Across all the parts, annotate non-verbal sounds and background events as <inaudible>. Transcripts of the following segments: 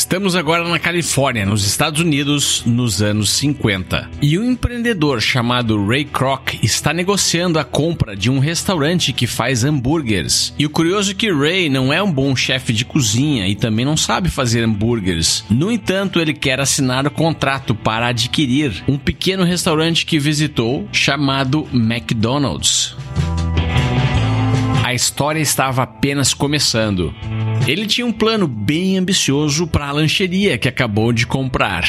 Estamos agora na Califórnia, nos Estados Unidos, nos anos 50. E um empreendedor chamado Ray Kroc está negociando a compra de um restaurante que faz hambúrgueres. E o curioso é que Ray não é um bom chefe de cozinha e também não sabe fazer hambúrgueres. No entanto, ele quer assinar o contrato para adquirir um pequeno restaurante que visitou chamado McDonald's a história estava apenas começando. Ele tinha um plano bem ambicioso para a lancheria que acabou de comprar.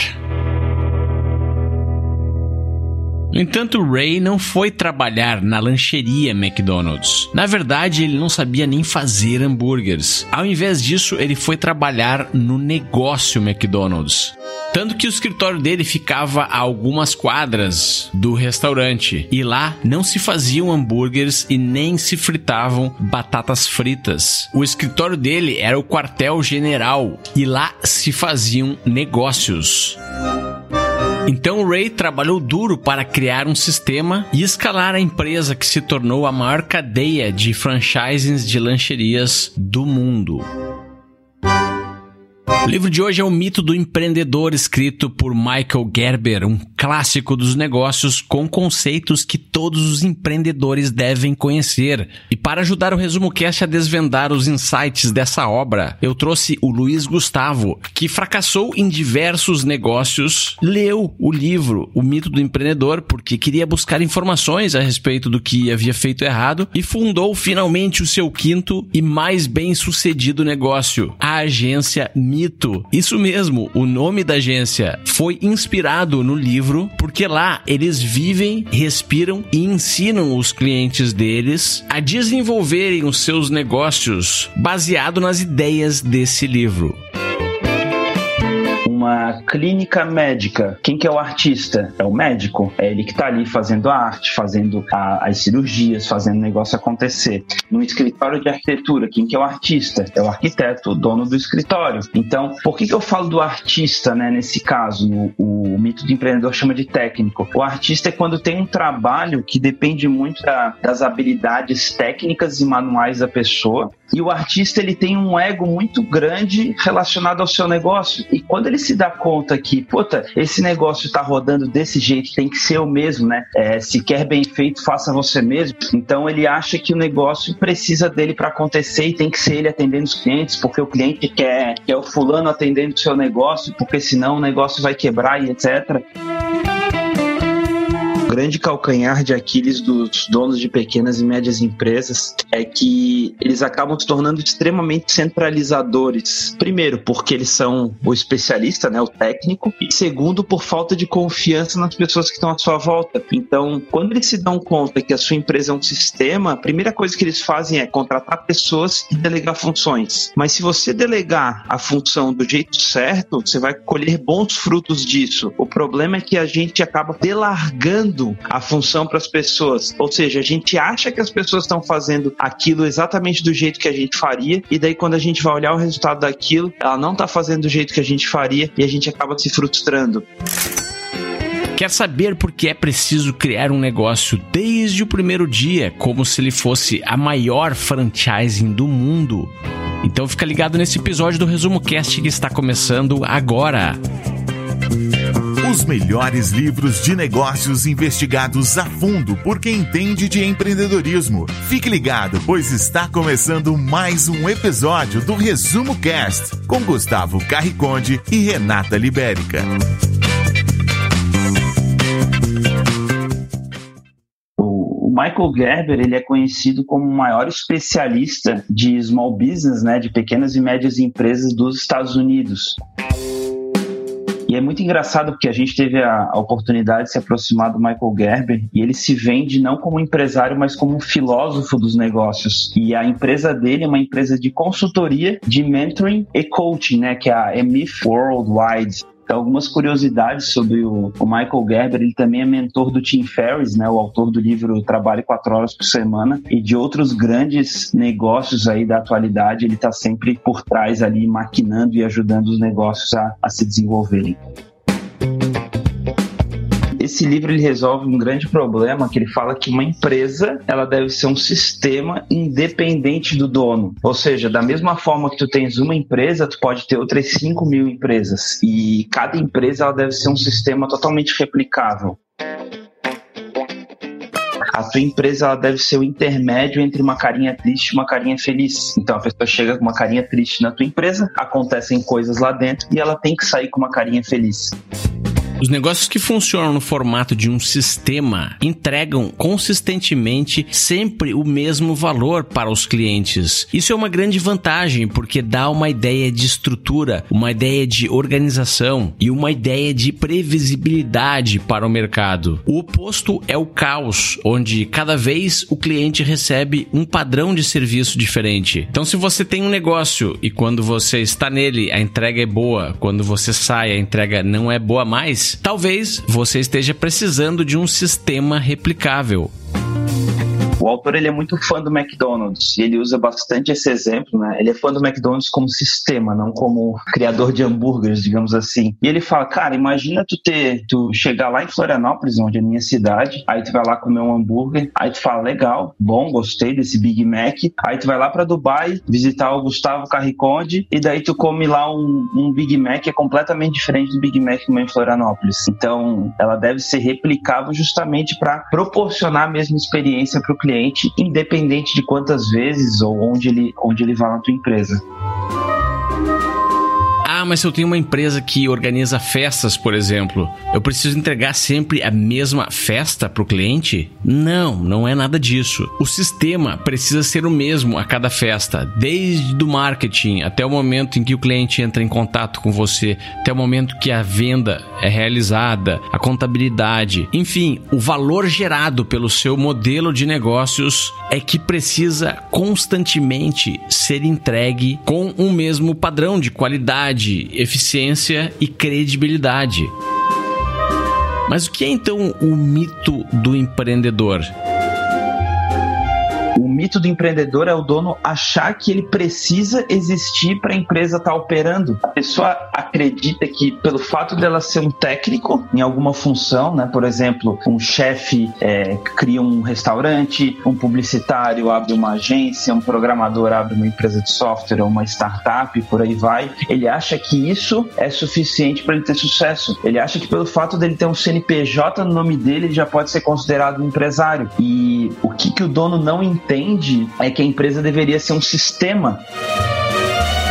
No entanto, Ray não foi trabalhar na lancheria McDonald's. Na verdade, ele não sabia nem fazer hambúrgueres. Ao invés disso, ele foi trabalhar no negócio McDonald's. Tanto que o escritório dele ficava a algumas quadras do restaurante. E lá não se faziam hambúrgueres e nem se fritavam batatas fritas. O escritório dele era o quartel-general e lá se faziam negócios. Então Ray trabalhou duro para criar um sistema e escalar a empresa que se tornou a maior cadeia de franchises de lancherias do mundo. O livro de hoje é o Mito do Empreendedor, escrito por Michael Gerber, um clássico dos negócios com conceitos que todos os empreendedores devem conhecer. E para ajudar o Resumo Cast a desvendar os insights dessa obra, eu trouxe o Luiz Gustavo, que fracassou em diversos negócios, leu o livro O Mito do Empreendedor porque queria buscar informações a respeito do que havia feito errado e fundou finalmente o seu quinto e mais bem-sucedido negócio, a agência Mito Mito. Isso mesmo, o nome da agência foi inspirado no livro, porque lá eles vivem, respiram e ensinam os clientes deles a desenvolverem os seus negócios baseado nas ideias desse livro uma clínica médica, quem que é o artista? É o médico. É ele que está ali fazendo a arte, fazendo a, as cirurgias, fazendo o negócio acontecer. No escritório de arquitetura, quem que é o artista? É o arquiteto, o dono do escritório. Então, por que, que eu falo do artista, né? Nesse caso, o, o mito do empreendedor chama de técnico. O artista é quando tem um trabalho que depende muito da, das habilidades técnicas e manuais da pessoa. E o artista ele tem um ego muito grande relacionado ao seu negócio. E quando ele se se dá conta que, puta, esse negócio está rodando desse jeito, tem que ser o mesmo, né? É, se quer bem feito, faça você mesmo. Então ele acha que o negócio precisa dele para acontecer e tem que ser ele atendendo os clientes, porque o cliente quer, quer o fulano atendendo o seu negócio, porque senão o negócio vai quebrar e etc grande calcanhar de Aquiles dos donos de pequenas e médias empresas é que eles acabam se tornando extremamente centralizadores. Primeiro, porque eles são o especialista, né, o técnico, e segundo, por falta de confiança nas pessoas que estão à sua volta. Então, quando eles se dão conta que a sua empresa é um sistema, a primeira coisa que eles fazem é contratar pessoas e delegar funções. Mas se você delegar a função do jeito certo, você vai colher bons frutos disso. O problema é que a gente acaba delargando a função para as pessoas. Ou seja, a gente acha que as pessoas estão fazendo aquilo exatamente do jeito que a gente faria, e daí quando a gente vai olhar o resultado daquilo, ela não está fazendo do jeito que a gente faria e a gente acaba se frustrando. Quer saber por que é preciso criar um negócio desde o primeiro dia, como se ele fosse a maior franchising do mundo? Então fica ligado nesse episódio do Resumo Cast que está começando agora. Os melhores livros de negócios investigados a fundo por quem entende de empreendedorismo. Fique ligado, pois está começando mais um episódio do Resumo Cast com Gustavo Carriconde e Renata Libérica. Michael Gerber ele é conhecido como o maior especialista de small business, né, de pequenas e médias empresas dos Estados Unidos. E é muito engraçado porque a gente teve a, a, oportunidade de se aproximar do Michael Gerber e ele se vende não como empresário, mas como um filósofo dos negócios. E a empresa dele é uma empresa de consultoria, de mentoring e coaching, né, que é a Emif Worldwide. Então, algumas curiosidades sobre o, o, Michael Gerber, ele também é mentor do Tim Ferriss, né, o autor do livro Trabalhe Quatro Horas por Semana, e de outros grandes negócios aí da atualidade, ele está sempre por trás ali, maquinando e ajudando os negócios a, a se desenvolverem Esse livro ele resolve um grande problema que ele fala que uma empresa ela deve ser um sistema independente do dono. Ou seja, da mesma forma que tu tens uma empresa, tu pode ter outras 5 mil empresas. E cada empresa ela deve ser um sistema totalmente replicável a tua empresa ela deve ser o intermédio entre uma carinha triste e uma carinha feliz. Então a pessoa chega com uma carinha triste na tua empresa, acontecem coisas lá dentro e ela tem que sair com uma carinha feliz. Os negócios que funcionam no formato de um sistema entregam consistentemente sempre o mesmo valor para os clientes. Isso é uma grande vantagem porque dá uma ideia de estrutura, uma ideia de organização e uma ideia de previsibilidade para o mercado. O oposto é o caos, onde cada vez o cliente recebe um padrão de serviço diferente. Então, se você tem um negócio e quando você está nele a entrega é boa, quando você sai a entrega não é boa mais, talvez você esteja precisando de um sistema replicável. O autor ele é muito fã do McDonald's e ele usa bastante esse exemplo, né? Ele é fã do McDonald's como sistema, não como criador de hambúrgueres, digamos assim. E ele fala, cara, imagina tu ter, tu chegar lá em Florianópolis, onde é a minha cidade, aí tu vai lá comer um hambúrguer, aí tu fala, legal, bom, gostei desse Big Mac, aí tu vai lá para Dubai visitar o Gustavo Carriconde e daí tu come lá um, um Big Mac que é completamente diferente do Big Mac que em Florianópolis. Então, ela deve ser replicável justamente para proporcionar a mesma experiência para o cliente cliente, independente de quantas vezes ou onde ele, onde ele vá na tua empresa. Ah, mas se eu tenho uma empresa que organiza festas, por exemplo, eu preciso entregar sempre a mesma festa para o cliente? Não, não é nada disso. O sistema precisa ser o mesmo a cada festa, desde do marketing até o momento em que o cliente entra em contato com você, até o momento que a venda é realizada, a contabilidade, enfim, o valor gerado pelo seu modelo de negócios é que precisa constantemente ser entregue com o mesmo padrão de qualidade eficiência e credibilidade. Mas o que é então o mito do empreendedor? O mito do empreendedor é o dono achar que ele precisa existir para a empresa estar tá operando. A pessoa acredita que pelo fato dela ser um técnico em alguma função, né, por exemplo, um chefe é, cria um restaurante, um publicitário abre uma agência, um programador abre uma empresa de software ou uma startup, por aí vai. Ele acha que isso é suficiente para ele ter sucesso. Ele acha que pelo fato dele ter um CNPJ no nome dele, ele já pode ser considerado um empresário. E o que, que o dono não entende entende é que a empresa deveria ser um sistema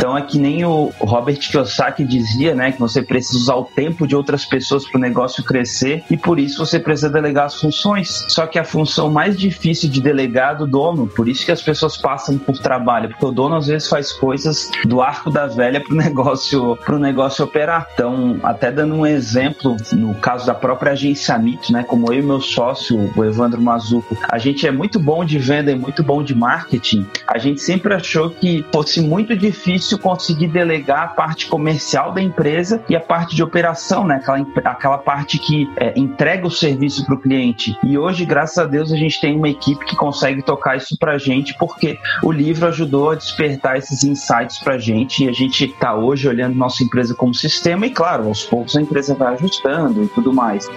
então é que nem o Robert Kiyosaki dizia, né, que você precisa usar o tempo de outras pessoas para o negócio crescer e por isso você precisa delegar as funções. Só que a função mais difícil de delegar é do dono, por isso que as pessoas passam por trabalho, porque o dono às vezes faz coisas do arco da velha para o <laughs> negócio, pro negócio operar. Então, até dando um exemplo, no caso da própria agência Mito, né, como eu e meu sócio, o Evandro Mazuco, a gente é muito bom de venda e muito bom de marketing. A gente sempre achou que fosse muito difícil difícil conseguir delegar a parte comercial da empresa e a parte de operação, né? Aquela, aquela parte que é, entrega o serviço para o cliente. E hoje, graças a Deus, a gente tem uma equipe que consegue tocar isso para a gente, porque o livro ajudou a despertar esses insights para a gente e a gente está hoje olhando nossa empresa como sistema e, claro, aos poucos a empresa vai ajustando e tudo mais.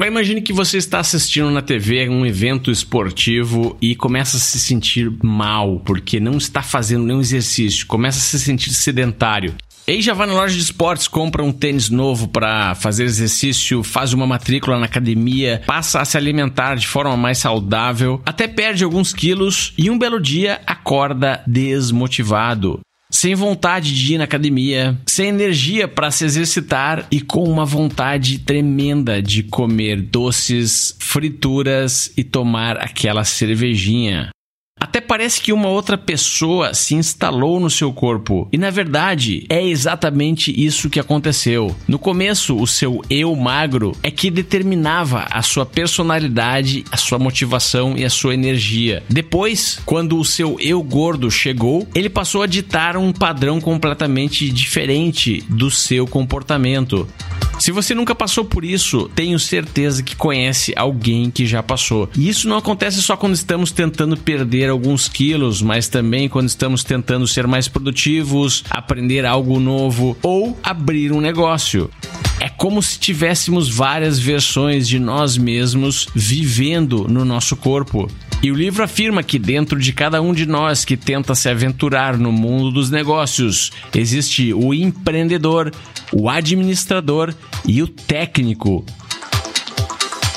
Mas imagine que você está assistindo na TV um evento esportivo e começa a se sentir mal porque não está fazendo nenhum exercício, começa a se sentir sedentário. E aí já vai na loja de esportes, compra um tênis novo para fazer exercício, faz uma matrícula na academia, passa a se alimentar de forma mais saudável, até perde alguns quilos e um belo dia acorda desmotivado sem vontade de ir na academia, sem energia para se exercitar e com uma vontade tremenda de comer doces, frituras e tomar aquela cervejinha. Até parece que uma outra pessoa se instalou no seu corpo. E na verdade, é exatamente isso que aconteceu. No começo, o seu eu magro é que determinava a sua personalidade, a sua motivação e a sua energia. Depois, quando o seu eu gordo chegou, ele passou a ditar um padrão completamente diferente do seu comportamento. Se você nunca passou por isso, tenho certeza que conhece alguém que já passou. E isso não acontece só quando estamos tentando perder alguns quilos, mas também quando estamos tentando ser mais produtivos, aprender algo novo ou abrir um negócio. É como se tivéssemos várias versões de nós mesmos vivendo no nosso corpo. E o livro afirma que dentro de cada um de nós que tenta se aventurar no mundo dos negócios, existe o empreendedor, o administrador e o técnico.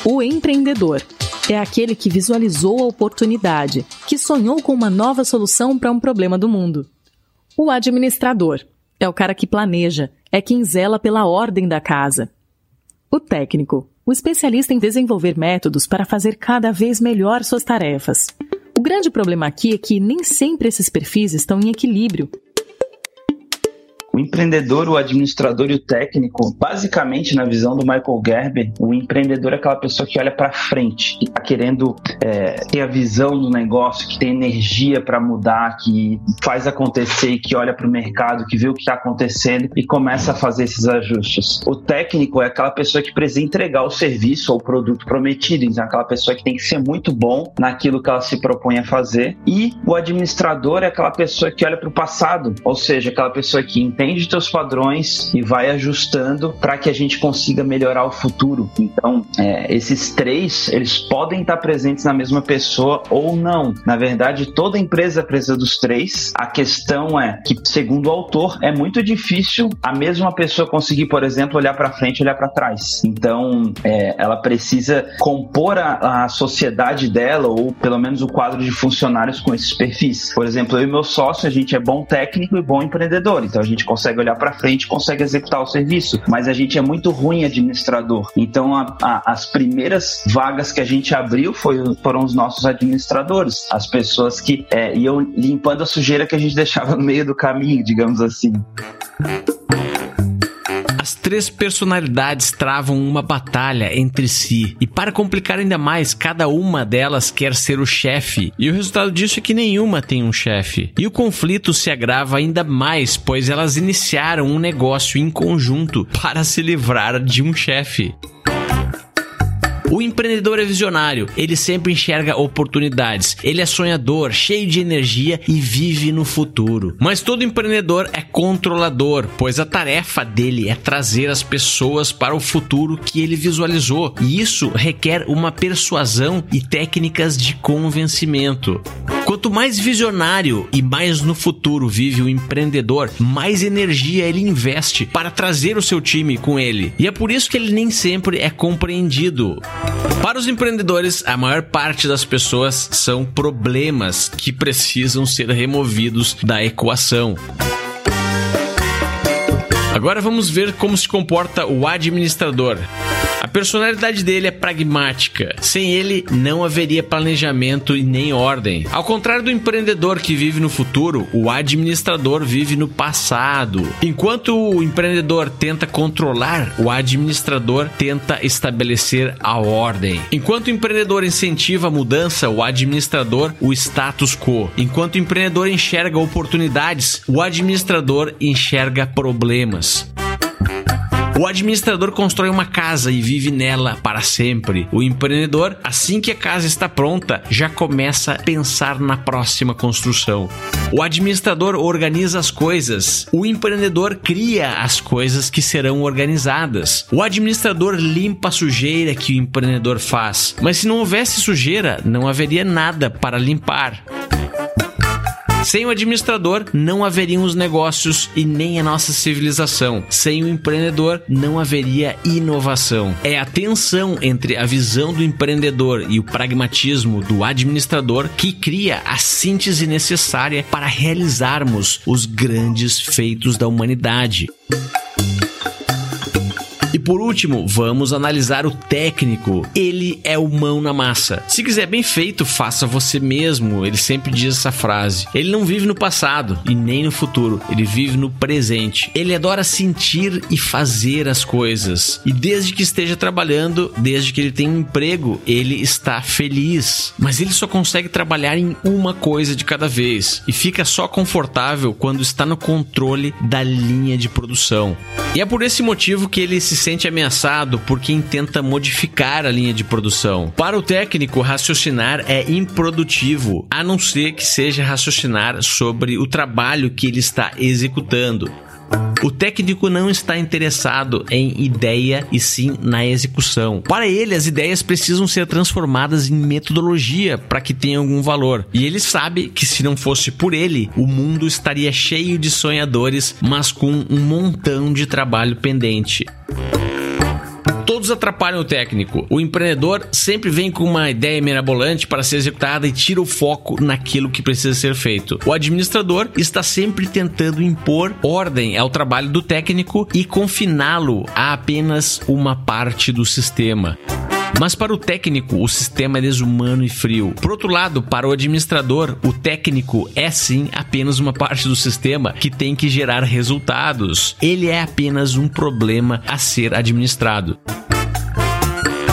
O empreendedor é aquele que visualizou a oportunidade, que sonhou com uma nova solução para um problema do mundo. O administrador é o cara que planeja, é quem zela pela ordem da casa. O técnico, o especialista em desenvolver métodos para fazer cada vez melhor suas tarefas. O grande problema aqui é que nem sempre esses perfis estão em equilíbrio o empreendedor, o administrador e o técnico, basicamente, na visão do Michael Gerber, o empreendedor é aquela pessoa que olha para frente, que está querendo é, ter a visão do negócio, que tem energia para mudar, que faz acontecer, que olha para o mercado, que vê o que está acontecendo e começa a fazer esses ajustes. O técnico é aquela pessoa que precisa entregar o serviço ou o produto prometido, então é aquela pessoa que tem que ser muito bom naquilo que ela se propõe a fazer. E o administrador é aquela pessoa que olha para o passado, ou seja, aquela pessoa que entende entende teus padrões e vai ajustando para que a gente consiga melhorar o futuro. Então, é, esses três, eles podem estar presentes na mesma pessoa ou não. Na verdade, toda empresa precisa dos três. A questão é que, segundo o autor, é muito difícil a mesma pessoa conseguir, por exemplo, olhar para frente e olhar para trás. Então, é, ela precisa compor a, a sociedade dela, ou pelo menos o quadro de funcionários com esses perfis. Por exemplo, eu e meu sócio, a gente é bom técnico e bom empreendedor. Então, a gente consegue olhar para frente, consegue executar o serviço, mas a gente é muito ruim administrador. Então, a, a, as primeiras vagas que a gente abriu foi, foram os nossos administradores, as pessoas que é, iam limpando a sujeira que a gente <laughs> deixava no meio do caminho, digamos assim. Três personalidades travam uma batalha entre si, e para complicar ainda mais, cada uma delas quer ser o chefe, e o resultado disso é que nenhuma tem um chefe. E o conflito se agrava ainda mais, pois elas iniciaram um negócio em conjunto para se livrar de um chefe. O empreendedor é visionário, ele sempre enxerga oportunidades, ele é sonhador, cheio de energia e vive no futuro. Mas todo empreendedor é controlador, pois a tarefa dele é trazer as pessoas para o futuro que ele visualizou, e isso requer uma persuasão e técnicas de convencimento. Quanto mais visionário e mais no futuro vive o empreendedor, mais energia ele investe para trazer o seu time com ele. E é por isso que ele nem sempre é compreendido. Para os empreendedores, a maior parte das pessoas são problemas que precisam ser removidos da equação. Agora vamos ver como se comporta o administrador. A personalidade dele é pragmática. Sem ele, não haveria planejamento e nem ordem. Ao contrário do empreendedor que vive no futuro, o administrador vive no passado. Enquanto o empreendedor tenta controlar, o administrador tenta estabelecer a ordem. Enquanto o empreendedor incentiva a mudança, o administrador o status quo. Enquanto o empreendedor enxerga oportunidades, o administrador enxerga problemas. O administrador constrói uma casa e vive nela para sempre. O empreendedor, assim que a casa está pronta, já começa a pensar na próxima construção. O administrador organiza as coisas. O empreendedor cria as coisas que serão organizadas. O administrador limpa a sujeira que o empreendedor faz. Mas se não houvesse sujeira, não haveria nada para limpar. Sem o administrador, não haveriam os negócios e nem a nossa civilização. Sem o empreendedor, não haveria inovação. É a tensão entre a visão do empreendedor e o pragmatismo do administrador que cria a síntese necessária para realizarmos os grandes feitos da humanidade. Por último, vamos analisar o técnico. Ele é o mão na massa. Se quiser bem feito, faça você mesmo. Ele sempre diz essa frase. Ele não vive no passado e nem no futuro. Ele vive no presente. Ele adora sentir e fazer as coisas. E desde que esteja trabalhando, desde que ele tenha um emprego, ele está feliz. Mas ele só consegue trabalhar em uma coisa de cada vez e fica só confortável quando está no controle da linha de produção. E é por esse motivo que ele se sente ameaçado por quem tenta modificar a linha de produção. Para o técnico, raciocinar é improdutivo, a não ser que seja raciocinar sobre o trabalho que ele está executando. O técnico não está interessado em ideia e sim na execução. Para ele, as ideias precisam ser transformadas em metodologia para que tenha algum valor. E ele sabe que se não fosse por ele, o mundo estaria cheio de sonhadores, mas com um montão de trabalho pendente todos atrapalham o técnico. O empreendedor sempre vem com uma ideia mirabolante para ser executada e tira o foco naquilo que precisa ser feito. O administrador está sempre tentando impor ordem ao trabalho do técnico e confiná-lo a apenas uma parte do sistema. Mas para o técnico, o sistema é desumano e frio. Por outro lado, para o administrador, o técnico é sim apenas uma parte do sistema que tem que gerar resultados. Ele é apenas um problema a ser administrado.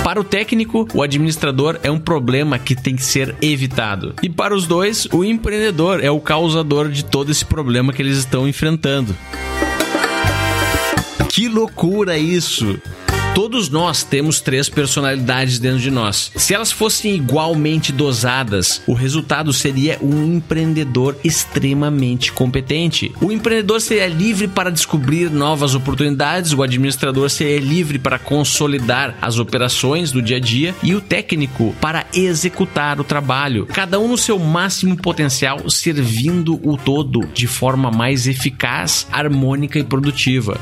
Para o técnico, o administrador é um problema que tem que ser evitado. E para os dois, o empreendedor é o causador de todo esse problema que eles estão enfrentando. Que loucura isso! Todos nós temos três personalidades dentro de nós. Se elas fossem igualmente dosadas, o resultado seria um empreendedor extremamente competente. O empreendedor seria livre para descobrir novas oportunidades, o administrador seria livre para consolidar as operações do dia a dia e o técnico para executar o trabalho, cada um no seu máximo potencial, servindo o todo de forma mais eficaz, harmônica e produtiva.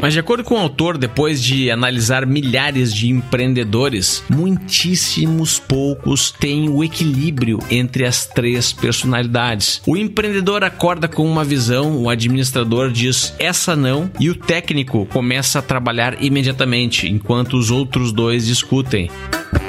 Mas de acordo com o autor, depois de analisar milhares de empreendedores, muitíssimos poucos têm o equilíbrio entre as três personalidades. O empreendedor acorda com uma visão, o administrador diz essa não, e o técnico começa a trabalhar imediatamente, enquanto os outros dois discutem.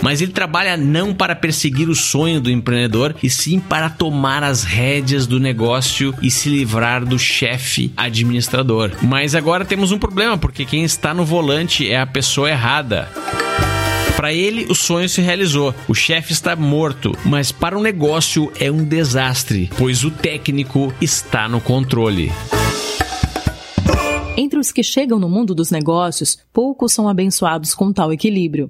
Mas ele trabalha não para perseguir o sonho do empreendedor, e sim para tomar as rédeas do negócio e se livrar do chefe administrador. Mas agora temos um problema, porque quem está no volante é a pessoa errada. Para ele, o sonho se realizou. O chefe está morto, mas para o negócio é um desastre, pois o técnico está no controle. Entre os que chegam no mundo dos negócios, poucos são abençoados com tal equilíbrio.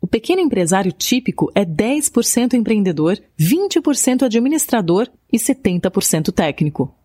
O pequeno empresário típico é 10% empreendedor, 20% administrador e 70% técnico.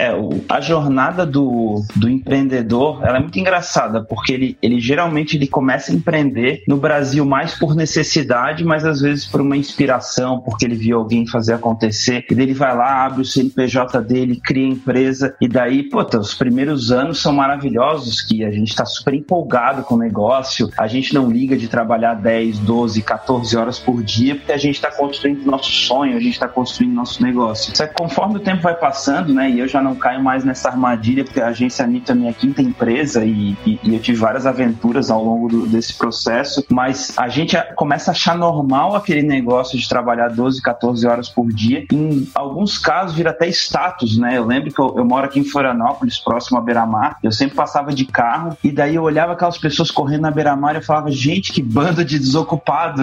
É, a jornada do, do empreendedor ela é muito engraçada, porque ele, ele geralmente ele começa a empreender no Brasil mais por necessidade, mas às vezes por uma inspiração, porque ele viu alguém fazer acontecer, e daí ele vai lá, abre o CNPJ dele, cria a empresa, e daí, pô, os primeiros anos são maravilhosos, que a gente está super empolgado com o negócio, a gente não liga de trabalhar 10, 12, 14 horas por dia, porque a gente está construindo nosso sonho, a gente está construindo nosso negócio. Só que conforme o tempo vai passando, né, e eu já não caio mais nessa armadilha, porque a agência Anitta é minha quinta empresa e, e, e eu tive várias aventuras ao longo do, desse processo, mas a gente começa a achar normal aquele negócio de trabalhar 12, 14 horas por dia. Em alguns casos vira até status, né? Eu lembro que eu, eu moro aqui em Florianópolis, próximo à Beira-Mar, eu sempre passava de carro e daí eu olhava aquelas pessoas correndo na Beira-Mar e eu falava, gente, que banda de desocupado.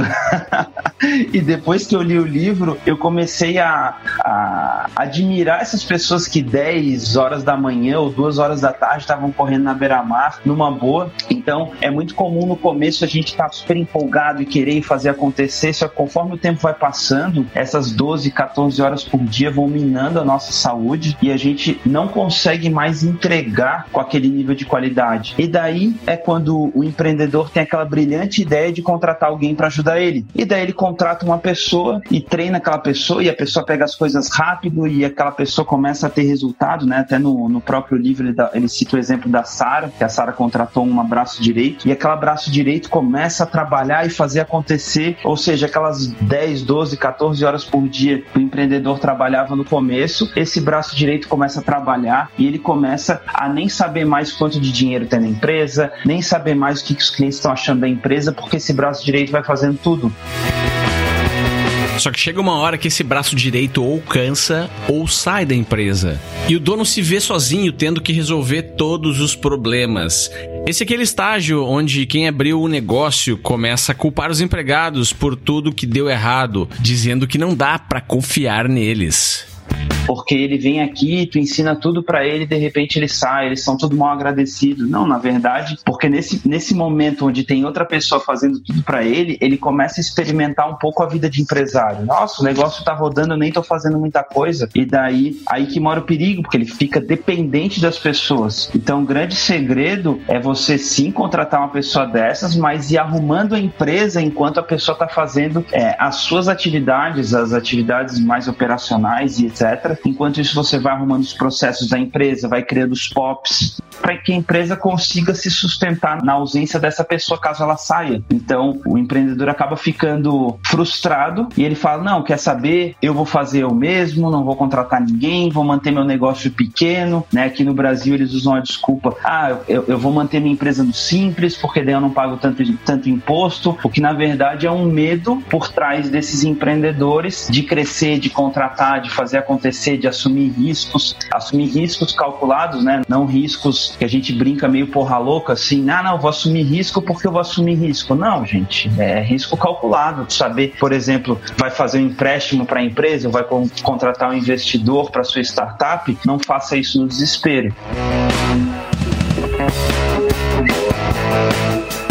<laughs> e depois que eu li o livro, eu comecei a, a admirar essas pessoas que 10 horas da manhã ou 2 horas da tarde estavam correndo na beira-mar, numa boa. Então, é muito comum no começo a gente estar tá super empolgado e querer fazer acontecer, só que conforme o tempo vai passando, essas 12, 14 horas por dia vão minando a nossa saúde e a gente não consegue mais entregar com aquele nível de qualidade. E daí é quando o empreendedor tem aquela brilhante ideia de contratar alguém para ajudar ele. E daí ele contrata uma pessoa e treina aquela pessoa e a pessoa pega as coisas rápido e aquela pessoa começa a ter né? Até no, no próprio livro ele, dá, ele cita o exemplo da Sara, que a Sara contratou um braço direito e aquela braço direito começa a trabalhar e fazer acontecer, ou seja, aquelas 10, 12, 14 horas por dia que o empreendedor trabalhava no começo, esse braço direito começa a trabalhar e ele começa a nem saber mais quanto de dinheiro tem na empresa, nem saber mais o que, que os clientes estão achando da empresa, porque esse braço direito vai fazendo tudo. Só que chega uma hora que esse braço direito ou cansa ou sai da empresa. E o dono se vê sozinho tendo que resolver todos os problemas. Esse é aquele estágio onde quem abriu o negócio começa a culpar os empregados por tudo que deu errado, dizendo que não dá para confiar neles. Porque ele vem aqui, tu ensina tudo para ele, de repente ele sai, eles são tudo mal agradecidos. Não, na verdade, porque nesse, nesse momento onde tem outra pessoa fazendo tudo para ele, ele começa a experimentar um pouco a vida de empresário. Nossa, o negócio tá rodando, eu nem tô fazendo muita coisa. E daí, aí que mora o perigo, porque ele fica dependente das pessoas. Então, o grande segredo é você sim contratar uma pessoa dessas, mas ir arrumando a empresa enquanto a pessoa está fazendo é, as suas atividades, as atividades mais operacionais e etc. Enquanto isso, você vai arrumando os processos da empresa, vai criando os POPs, para que a empresa consiga se sustentar na ausência dessa pessoa caso ela saia. Então, o empreendedor acaba ficando frustrado e ele fala: Não, quer saber? Eu vou fazer eu mesmo, não vou contratar ninguém, vou manter meu negócio pequeno. Né? Aqui no Brasil, eles usam a desculpa: Ah, eu, eu vou manter minha empresa no simples, porque daí eu não pago tanto, tanto imposto. O que na verdade é um medo por trás desses empreendedores de crescer, de contratar, de fazer acontecer, de assumir riscos, assumir riscos calculados, né? Não riscos que a gente brinca meio porra louca, assim, ah, não, vou assumir risco porque eu vou assumir risco. Não, gente, é risco calculado. Saber, por exemplo, vai fazer um empréstimo para a empresa, vai contratar um investidor para sua startup, não faça isso no desespero.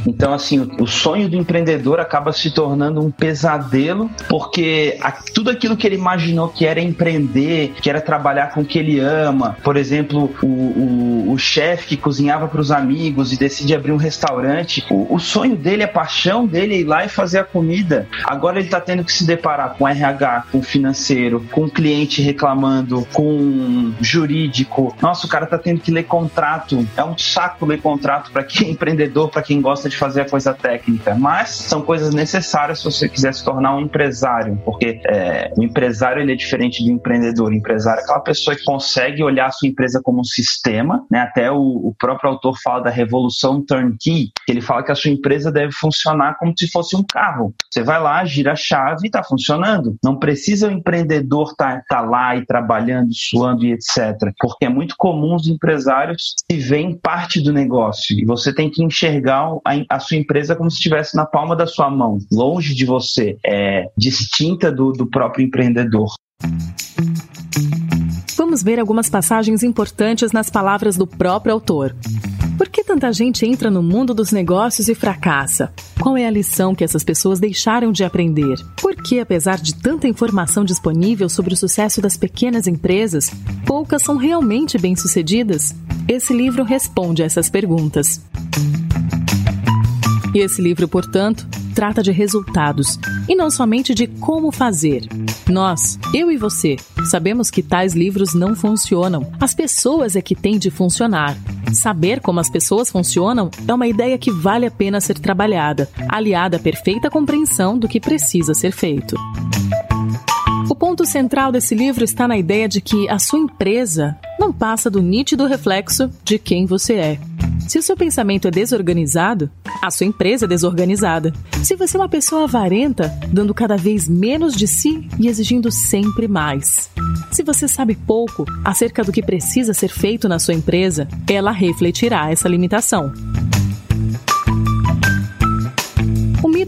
Então, assim, o, sonho do empreendedor acaba se tornando um pesadelo, porque tudo aquilo que ele imaginou que era empreender, que era trabalhar com o que ele ama, por exemplo, o, o, o chefe que cozinhava para os amigos e decide abrir um restaurante, o, o, sonho dele, a paixão dele é ir lá e fazer a comida. Agora ele está tendo que se deparar com RH, com financeiro, com cliente reclamando, com jurídico. Nossa, o cara está tendo que ler contrato. É um saco ler contrato para quem é empreendedor, para quem gosta de de fazer a coisa técnica, mas são coisas necessárias se você quiser se tornar um empresário, porque é, o empresário ele é diferente do empreendedor. O empresário é aquela pessoa que consegue olhar a sua empresa como um sistema, né? Até o, o próprio autor fala da revolução turnkey, que ele fala que a sua empresa deve funcionar como se fosse um carro. Você vai lá, gira a chave e está funcionando. Não precisa o empreendedor estar tá, tá lá e trabalhando, suando e etc. Porque é muito comum os empresários se verem parte do negócio e você tem que enxergar a, a sua empresa como se estivesse na palma da sua mão, longe de você, é, distinta do, do próprio empreendedor. Vamos ver algumas passagens importantes nas palavras do próprio autor. Por que tanta gente entra no mundo dos negócios e fracassa? Qual é a lição que essas pessoas deixaram de aprender? Por que, apesar de tanta informação disponível sobre o sucesso das pequenas empresas, poucas são realmente bem-sucedidas? Esse livro responde a essas perguntas. E esse livro, portanto, trata de resultados e não somente de como fazer. Nós, eu e você, sabemos que tais livros não funcionam. As pessoas é que têm de funcionar. Saber como as pessoas funcionam é uma ideia que vale a pena ser trabalhada, aliada à perfeita compreensão do que precisa ser feito. O ponto central desse livro está na ideia de que a sua empresa não passa do nítido reflexo de quem você é. Se o seu pensamento é desorganizado, a sua empresa é desorganizada. Se você é uma pessoa avarenta, dando cada vez menos de si e exigindo sempre mais. Se você sabe pouco acerca do que precisa ser feito na sua empresa, ela refletirá essa limitação.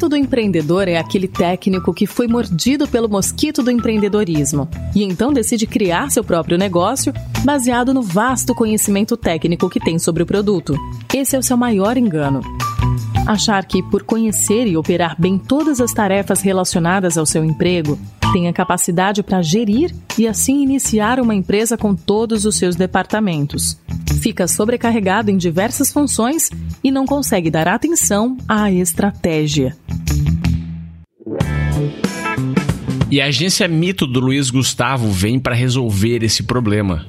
O mito do empreendedor é aquele técnico que foi mordido pelo mosquito do empreendedorismo e então decide criar seu próprio negócio baseado no vasto conhecimento técnico que tem sobre o produto. Esse é o seu maior engano. Achar que, por conhecer e operar bem todas as tarefas relacionadas ao seu emprego, tem a capacidade para gerir e assim iniciar uma empresa com todos os seus departamentos. Fica sobrecarregado em diversas funções e não consegue dar atenção à estratégia. E a agência Mito do Luiz Gustavo vem para resolver esse problema.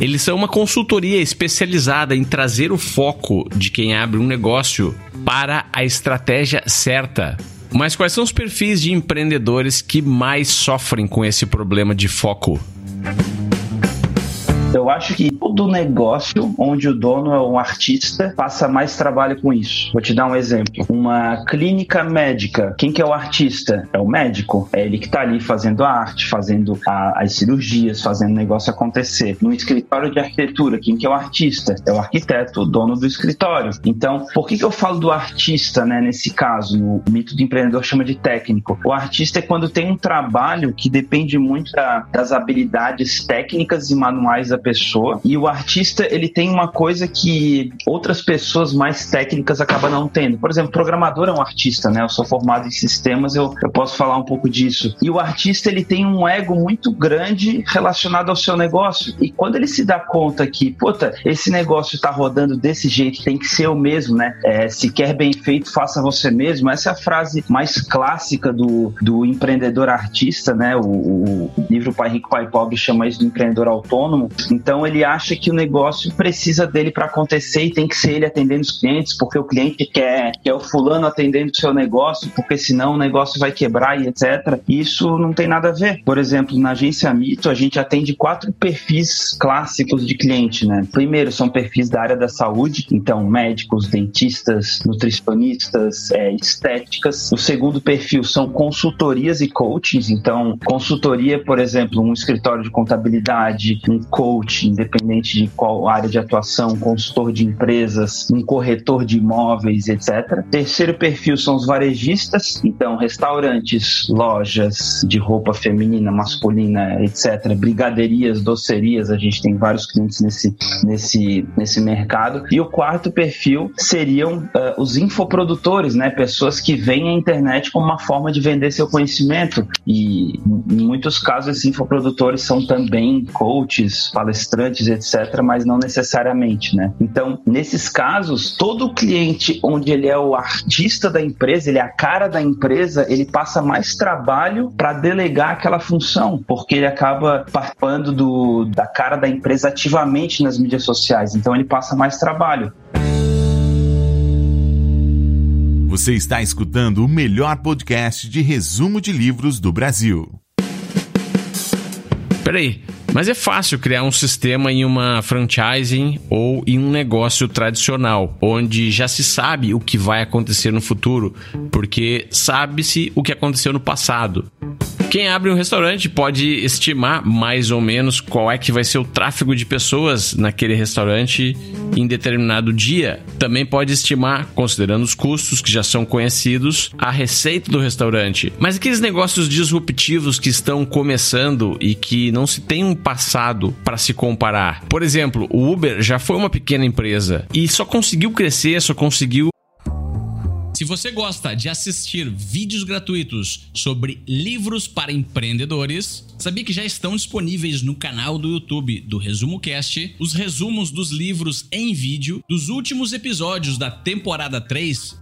Eles são uma consultoria especializada em trazer o foco de quem abre um negócio para a estratégia certa. Mas quais são os perfis de empreendedores que mais sofrem com esse problema de foco? Eu acho que todo negócio onde o dono é um artista passa mais trabalho com isso. Vou te dar um exemplo. Uma clínica médica, quem que é o artista? É o médico. É ele que está ali fazendo a arte, fazendo a, as cirurgias, fazendo o negócio acontecer. No escritório de arquitetura, quem que é o artista? É o arquiteto, o dono do escritório. Então, por que, que eu falo do artista, né, nesse caso? O mito do empreendedor chama de técnico. O artista é quando tem um trabalho que depende muito da, das habilidades técnicas e manuais da pessoa. E o artista, ele tem uma coisa que outras pessoas mais técnicas acabam não tendo. Por exemplo, programador é um artista, né? Eu sou formado em sistemas, eu, eu posso falar um pouco disso. E o artista, ele tem um ego muito grande relacionado ao seu negócio. E quando ele se dá conta que, puta, esse negócio tá rodando desse jeito, tem que ser o mesmo, né? É, se quer bem feito, faça você mesmo. Essa é a frase mais clássica do, do empreendedor artista, né? O, o, livro Pai Rico, Pai Pobre chama isso de empreendedor autônomo. Então ele acha que o negócio precisa dele para acontecer e tem que ser ele atendendo os clientes, porque o cliente quer, quer o fulano atendendo o seu negócio, porque senão o negócio vai quebrar e etc. Isso não tem nada a ver. Por exemplo, na agência Mito, a gente atende quatro perfis clássicos de cliente, né? Primeiro são perfis da área da saúde, então médicos, dentistas, nutricionistas, é, estéticas. O segundo perfil são consultorias e coachings, então consultoria, por exemplo, um escritório de contabilidade, um coach, independente de qual área de atuação, consultor de empresas, um corretor de imóveis, etc. Terceiro perfil são os varejistas, então restaurantes, lojas de roupa feminina, masculina, etc. Brigaderias, docerias, a gente tem vários clientes nesse, nesse, nesse mercado. E o quarto perfil seriam uh, os infoprodutores, né? Pessoas que veem a internet como uma forma de vender seu conhecimento. E em muitos casos, esses infoprodutores são também coaches, palestrantes, etc., mas não necessariamente, né? Então, nesses casos, todo cliente onde ele é o artista da empresa, ele é a cara da empresa, ele passa mais trabalho para delegar aquela função, porque ele acaba participando do, da cara da empresa ativamente nas mídias sociais. Então, ele passa mais trabalho. Você está escutando o melhor podcast de resumo de livros do Brasil. Peraí, mas é fácil criar um sistema em uma franchising ou em um negócio tradicional, onde já se sabe o que vai acontecer no futuro, porque sabe-se o que aconteceu no passado. Quem abre um restaurante pode estimar mais ou menos qual é que vai ser o tráfego de pessoas naquele restaurante em determinado dia. Também pode estimar, considerando os custos que já são conhecidos, a receita do restaurante. Mas aqueles negócios disruptivos que estão começando e que não se tem um passado para se comparar. Por exemplo, o Uber já foi uma pequena empresa e só conseguiu crescer, só conseguiu se você gosta de assistir vídeos gratuitos sobre livros para empreendedores, sabia que já estão disponíveis no canal do YouTube do Resumo Cast os resumos dos livros em vídeo dos últimos episódios da temporada 3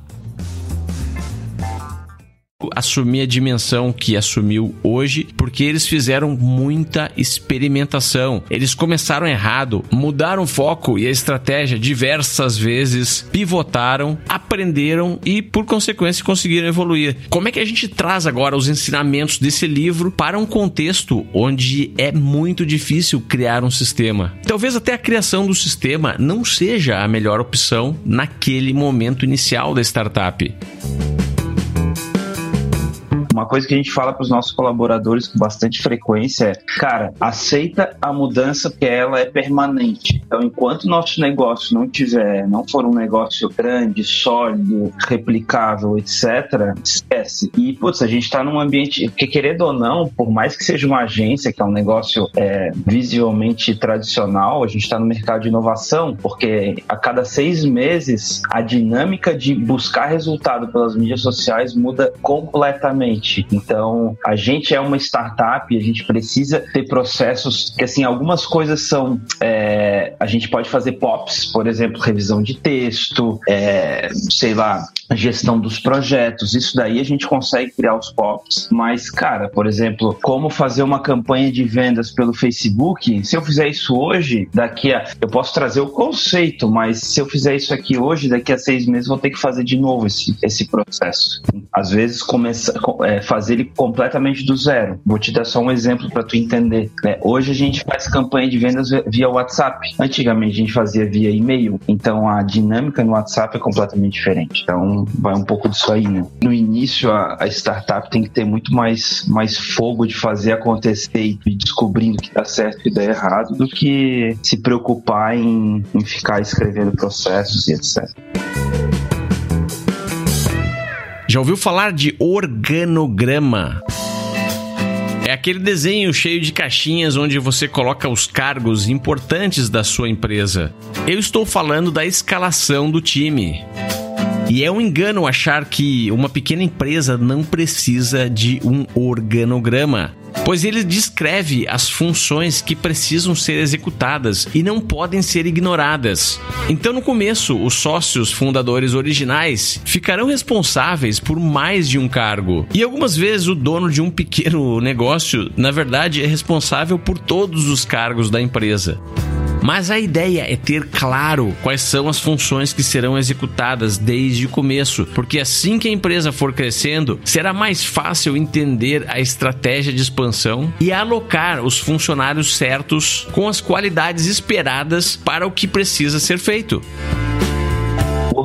assumir a dimensão que assumiu hoje, porque eles fizeram muita experimentação. Eles começaram errado, mudaram o foco e a estratégia diversas vezes, pivotaram, aprenderam e, por consequência, conseguiram evoluir. Como é que a gente traz agora os ensinamentos desse livro para um contexto onde é muito difícil criar um sistema? Talvez até a criação do sistema não seja a melhor opção naquele momento inicial da startup. Uma coisa que a gente fala para os nossos colaboradores com bastante frequência é, cara, aceita a mudança porque ela é permanente. Então, enquanto nosso negócio não tiver, não for um negócio grande, sólido, replicável, etc., esquece. E, putz, a gente está num ambiente que, querendo ou não, por mais que seja uma agência, que é um negócio é, visivelmente tradicional, a gente está no mercado de inovação, porque a cada seis meses a dinâmica de buscar resultado pelas mídias sociais muda completamente. Então, a gente é uma startup a gente precisa ter processos que, assim, algumas coisas são. É, a gente pode fazer POPs, por exemplo, revisão de texto, é, sei lá, gestão dos projetos. Isso daí a gente consegue criar os POPs. Mas, cara, por exemplo, como fazer uma campanha de vendas pelo Facebook, se eu fizer isso hoje, daqui a. Eu posso trazer o conceito, mas se eu fizer isso aqui hoje, daqui a seis meses vou ter que fazer de novo esse, esse processo. Às vezes, começar, é, fazer ele completamente do zero. Vou te dar só um exemplo para tu entender. Né? Hoje a gente faz campanha de vendas via WhatsApp. Antigamente a gente fazia via e-mail. Então a dinâmica no WhatsApp é completamente diferente. Então vai um pouco disso aí, né? No início a, a startup tem que ter muito mais, mais fogo de fazer acontecer e descobrindo que dá certo e dá errado do que se preocupar em, em ficar escrevendo processos e etc. Já ouviu falar de organograma? É aquele desenho cheio de caixinhas onde você coloca os cargos importantes da sua empresa. Eu estou falando da escalação do time. E é um engano achar que uma pequena empresa não precisa de um organograma pois ele descreve as funções que precisam ser executadas e não podem ser ignoradas. Então, no começo, os sócios fundadores originais ficarão responsáveis por mais de um cargo. E algumas vezes o dono de um pequeno negócio, na verdade, é responsável por todos os cargos da empresa. Mas a ideia é ter claro quais são as funções que serão executadas desde o começo, porque assim que a empresa for crescendo, será mais fácil entender a estratégia de expansão e alocar os funcionários certos com as qualidades esperadas para o que precisa ser feito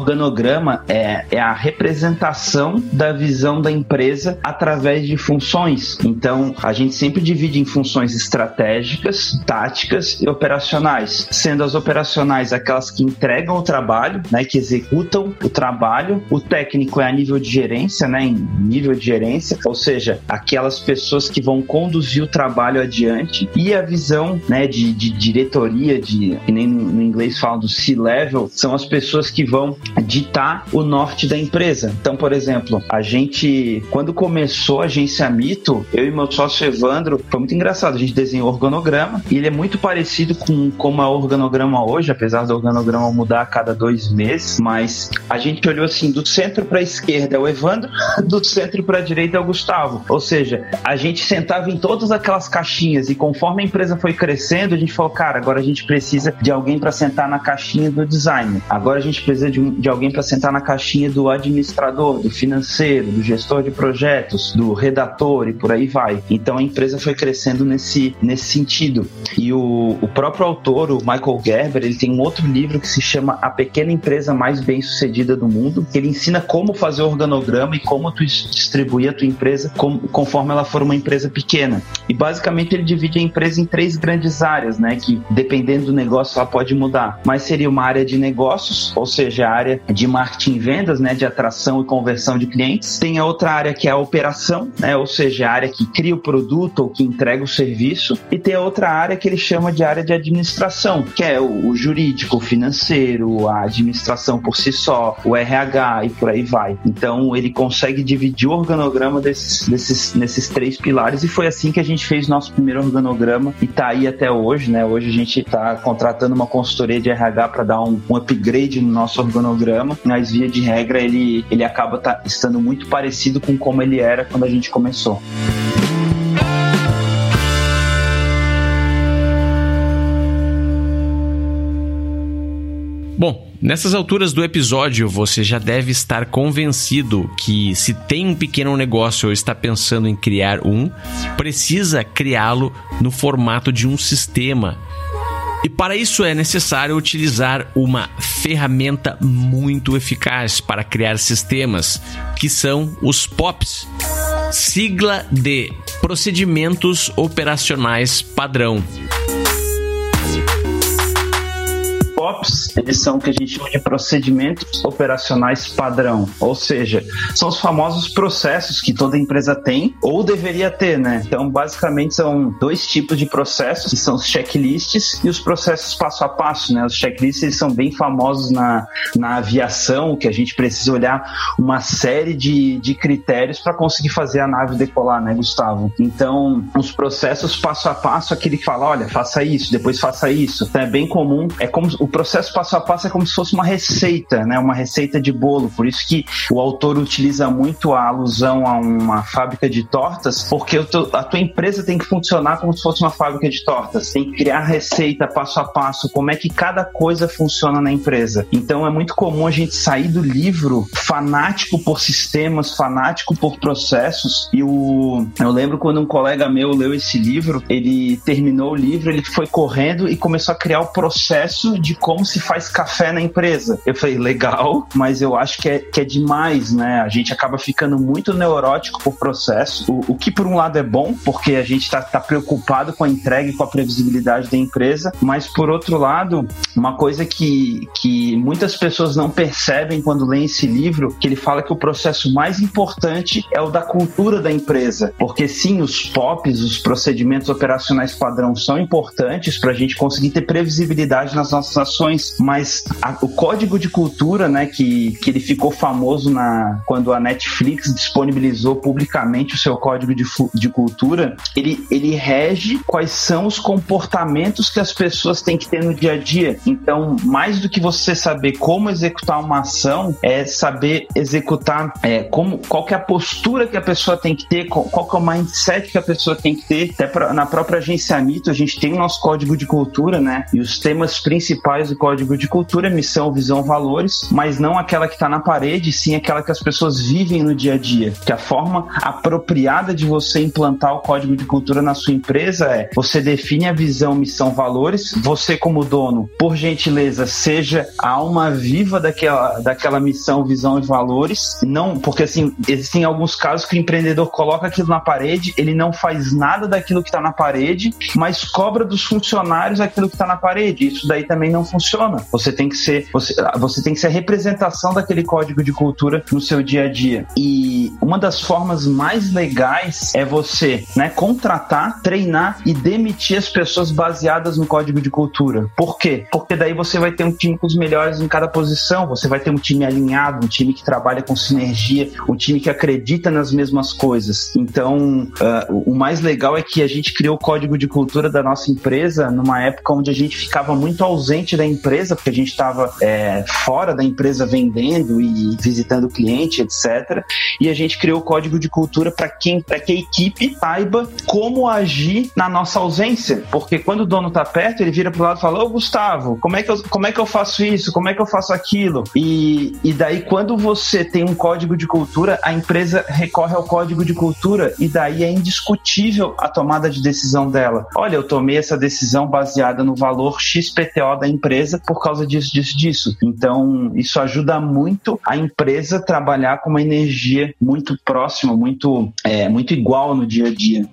organograma é, é a representação da visão da empresa através de funções. Então, a gente sempre divide em funções estratégicas, táticas e operacionais, sendo as operacionais aquelas que entregam o trabalho, né, que executam o trabalho. O técnico é a nível de gerência, né, em nível de gerência, ou seja, aquelas pessoas que vão conduzir o trabalho adiante. E a visão, né, de, de diretoria, de que nem no inglês falam do C-level, são as pessoas que vão ditar o norte da empresa. Então, por exemplo, a gente, quando começou a agência Mito, eu e meu sócio Evandro, foi muito engraçado. A gente desenhou organograma e ele é muito parecido com como é o organograma hoje, apesar do organograma mudar a cada dois meses. Mas a gente olhou assim: do centro para a esquerda é o Evandro, <laughs> do centro para a direita é o Gustavo. Ou seja, a gente sentava em todas aquelas caixinhas e conforme a empresa foi crescendo, a gente falou: cara, agora a gente precisa de alguém para sentar na caixinha do design. Agora a gente precisa de, um, de alguém para sentar na caixinha do administrador, do financeiro, do gestor de projetos, do redator e por aí vai. Então a empresa foi crescendo nesse, nesse sentido. E o, o próprio autor, o Michael Gerber, ele tem um outro livro que se chama A Pequena Empresa Mais Bem Sucedida do Mundo. Ele ensina como fazer organograma e como tu distribuir a tua empresa com, conforme ela for uma empresa pequena. E basicamente ele divide a empresa em três grandes áreas, né? Que dependendo do negócio ela pode mudar. Mas seria uma área de negócios, ou seja, a área de marketing e vendas, né, de atração e conversão de clientes. Tem a outra área que é a operação, né, ou seja, a área que cria o produto ou que entrega o serviço. E tem a outra área que ele chama de área de administração, que é o, o jurídico, o financeiro, a administração por si só, o RH e por aí vai. Então ele consegue dividir o organograma desses, desses, nesses três pilares e foi assim que a gente fez nosso primeiro organograma e tá aí até hoje, né? Hoje a gente está contratando uma consultoria de RH para dar um, um upgrade no nosso organograma mas via de regra ele, ele acaba tá, estando muito parecido com como ele era quando a gente começou. Bom, nessas alturas do episódio você já deve estar convencido que se tem um pequeno negócio ou está pensando em criar um, precisa criá-lo no formato de um sistema e para isso é necessário utilizar uma ferramenta muito eficaz para criar sistemas, que são os POPs, sigla de Procedimentos Operacionais Padrão. Eles são o que a gente chama de procedimentos operacionais padrão, ou seja, são os famosos processos que toda empresa tem ou deveria ter, né? Então, basicamente são dois tipos de processos, que são os checklists e os processos passo a passo, né? Os checklists eles são bem famosos na, na aviação, que a gente precisa olhar uma série de, de critérios para conseguir fazer a nave decolar, né, Gustavo? Então, os processos passo a passo, aquele que fala, olha, faça isso, depois faça isso. Então, é bem comum, é como o processo passo a passo é como se fosse uma receita, né? Uma receita de bolo. Por isso que o autor utiliza muito a alusão a uma fábrica de tortas, porque a tua empresa tem que funcionar como se fosse uma fábrica de tortas. Tem que criar receita passo a passo, como é que cada coisa funciona na empresa. Então é muito comum a gente sair do livro fanático por sistemas, fanático por processos. E o eu lembro quando um colega meu leu esse livro, ele terminou o livro, ele foi correndo e começou a criar o processo de como se faz café na empresa. Eu falei, legal, mas eu acho que é, que é demais, né? A gente acaba ficando muito neurótico por processo, o, o que por um lado é bom, porque a gente está tá preocupado com a entrega e com a previsibilidade da empresa, mas por outro lado, uma coisa que, que muitas pessoas não percebem quando leem esse livro, que ele fala que o processo mais importante é o da cultura da empresa, porque sim, os POPs, os procedimentos operacionais padrão são importantes para a gente conseguir ter previsibilidade nas nossas ações, mas a, o código de cultura, né, que, que ele ficou famoso na quando a Netflix disponibilizou publicamente o seu código de, de cultura, ele, ele rege quais são os comportamentos que as pessoas têm que ter no dia a dia. Então, mais do que você saber como executar uma ação, é saber executar é, como, qual que é a postura que a pessoa tem que ter, qual, que é o mindset que a pessoa tem que ter. Até pra, na própria agência Mito, a gente tem o nosso código de cultura, né? E os temas principais código de cultura missão, visão, valores, mas não aquela que está na parede, sim aquela que as pessoas vivem no dia a dia. Que a forma apropriada de você implantar o código de cultura na sua empresa é você define a visão, missão, valores, você como dono, por gentileza, seja a alma viva daquela, daquela missão, visão e valores, não, porque assim, existem alguns casos que o empreendedor coloca aquilo na parede, ele não faz nada daquilo que está na parede, mas cobra dos funcionários aquilo que está na parede. Isso daí também não funciona. Você tem que ser, você, você tem que ser a representação daquele código de cultura no seu dia a dia. E uma das formas mais legais é você, né, contratar, treinar e demitir as pessoas baseadas no código de cultura. Por quê? Porque daí você vai ter um time com os melhores em cada posição, você vai ter um time alinhado, um time que trabalha com sinergia, um time que acredita nas mesmas coisas. Então, uh, o mais legal é que a gente criou o código de cultura da nossa empresa numa época onde a gente ficava muito ausente da empresa, porque a gente estava é, fora da empresa vendendo e visitando cliente, etc. E a gente criou o código de cultura para quem, para que a equipe saiba como agir na nossa ausência, porque quando o dono tá perto, ele vira pro lado e fala: "Ô Gustavo, como é que eu, como é que eu faço isso? Como é que eu faço aquilo?" E, e daí quando você tem um código de cultura, a empresa recorre ao código de cultura e daí é indiscutível a tomada de decisão dela. Olha, eu tomei essa decisão baseada no valor XPTO da empresa por causa disso, disso, disso. Então, isso ajuda muito a empresa trabalhar com uma energia muito próxima, muito, é, muito igual no dia a dia.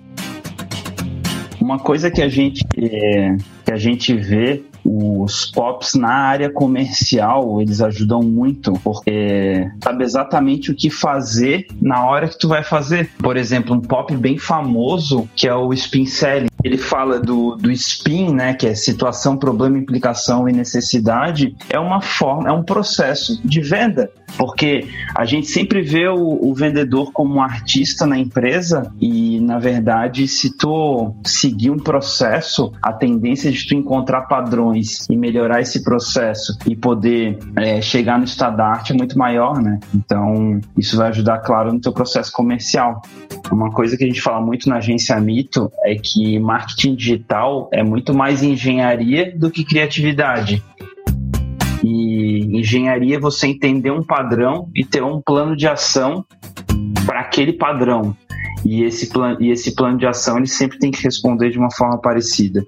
Uma coisa que a gente, é, que a gente vê os POPs na área comercial, eles ajudam muito, porque sabe exatamente o que fazer na hora que tu vai fazer. Por exemplo, um POP bem famoso, que é o Spin Selling. Ele fala do, do SPIN, né, que é situação, problema, implicação e necessidade, é uma forma, é um processo de venda, porque a gente sempre vê o, o vendedor como um artista na empresa e, na verdade, se tu seguir um processo, a tendência de tu encontrar padrões e melhorar esse processo e poder é, chegar no estado da arte é muito maior, né? Então, isso vai ajudar, claro, no teu processo comercial. Uma coisa que a gente fala muito na agência Mito é que marketing digital é muito mais engenharia do que criatividade. E engenharia é você entender um padrão e ter um plano de ação para aquele padrão. E esse, plan e esse plano de ação ele sempre tem que responder de uma forma parecida.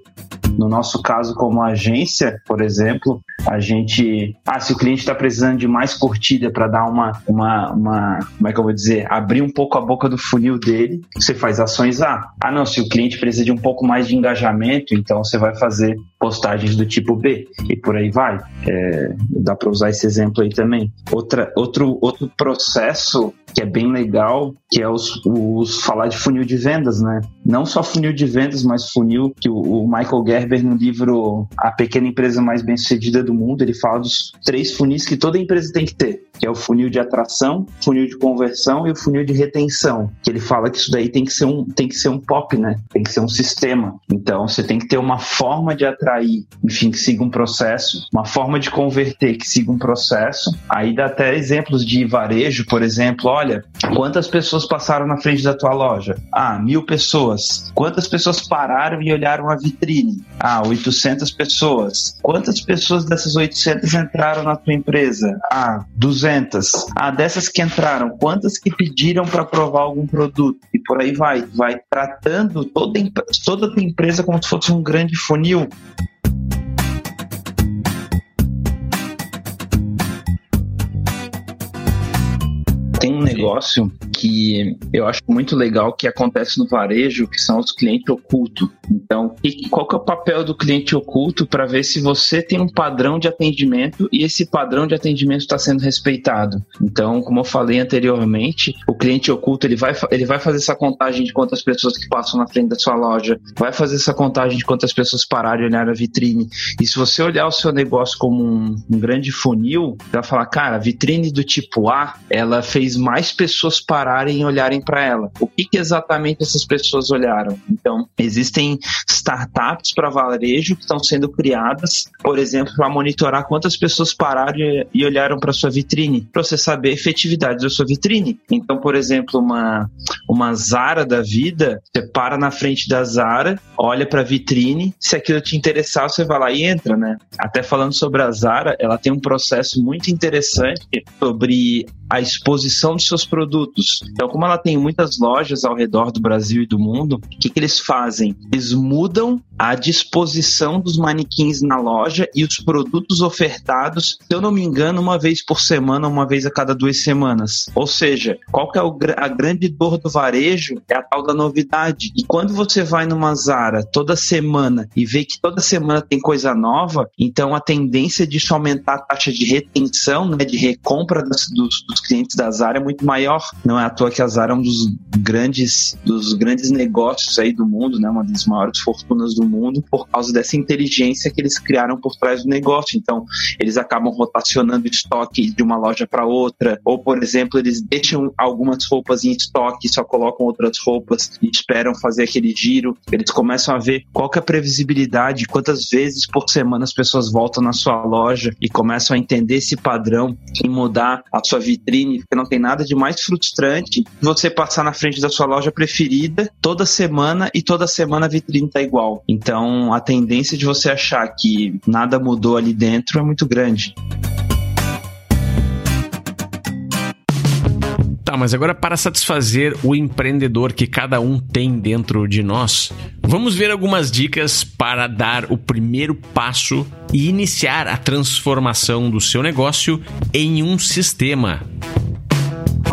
No nosso caso, como agência, por exemplo, a gente. Ah, se o cliente está precisando de mais curtida para dar uma, uma, uma. Como é que eu vou dizer? Abrir um pouco a boca do funil dele, você faz ações A. Ah, não, se o cliente precisa de um pouco mais de engajamento, então você vai fazer postagens do tipo B e por aí vai. É, dá para usar esse exemplo aí também. Outra, outro, outro processo que é bem legal, que é os, os falar de funil de vendas, né? Não só funil de vendas, mas funil que o, o Michael Gerber no livro A Pequena Empresa Mais Bem Sucedida do Mundo, ele fala dos três funis que toda empresa tem que ter, que é o funil de atração, funil de conversão e o funil de retenção. Que ele fala que isso daí tem que ser um tem que ser um pop, né? Tem que ser um sistema. Então você tem que ter uma forma de atrair, enfim, que siga um processo, uma forma de converter que siga um processo. Aí dá até exemplos de varejo, por exemplo, olha quantas pessoas passaram na frente da tua loja? Ah, mil pessoas. Quantas pessoas pararam e olharam a vitrine? Ah, 800 pessoas. Quantas pessoas dessas 800 entraram na tua empresa? Ah, 200. Ah, dessas que entraram, quantas que pediram para provar algum produto? E por aí vai. Vai tratando toda, toda a empresa como se fosse um grande funil. Negócio que eu acho muito legal que acontece no varejo, que são os clientes ocultos. Então, qual que é o papel do cliente oculto para ver se você tem um padrão de atendimento e esse padrão de atendimento está sendo respeitado? Então, como eu falei anteriormente, o cliente oculto ele vai, ele vai fazer essa contagem de quantas pessoas que passam na frente da sua loja, vai fazer essa contagem de quantas pessoas pararam e olharam a vitrine. E se você olhar o seu negócio como um, um grande funil, vai falar, cara, a vitrine do tipo A, ela fez mais pessoas pararem e olharem para ela. O que, que exatamente essas pessoas olharam? Então, existem startups para varejo que estão sendo criadas, por exemplo, para monitorar quantas pessoas pararam e olharam para sua vitrine, para você saber a efetividade da sua vitrine. Então, por exemplo, uma, uma Zara da vida, você para na frente da Zara, olha para a vitrine, se aquilo te interessar, você vai lá e entra, né? Até falando sobre a Zara, ela tem um processo muito interessante sobre a exposição seus produtos. Então, como ela tem muitas lojas ao redor do Brasil e do mundo, o que, que eles fazem? Eles mudam a disposição dos manequins na loja e os produtos ofertados, se eu não me engano, uma vez por semana, uma vez a cada duas semanas. Ou seja, qual que é o, a grande dor do varejo? É a tal da novidade. E quando você vai numa Zara toda semana e vê que toda semana tem coisa nova, então a tendência disso aumentar a taxa de retenção, né, de recompra dos, dos, dos clientes da Zara é muito maior. Não é à toa que a Zara é um dos grandes, dos grandes negócios aí do mundo, né, uma das maiores fortunas do mundo por causa dessa inteligência que eles criaram por trás do negócio. Então, eles acabam rotacionando estoque de uma loja para outra, ou, por exemplo, eles deixam algumas roupas em estoque, só colocam outras roupas e esperam fazer aquele giro. Eles começam a ver qual que é a previsibilidade, quantas vezes por semana as pessoas voltam na sua loja e começam a entender esse padrão e mudar a sua vitrine, porque não tem nada de mais frustrante você passar na frente da sua loja preferida toda semana e toda semana a vitrine tá igual. Então, a tendência de você achar que nada mudou ali dentro é muito grande. Tá, mas agora para satisfazer o empreendedor que cada um tem dentro de nós, vamos ver algumas dicas para dar o primeiro passo e iniciar a transformação do seu negócio em um sistema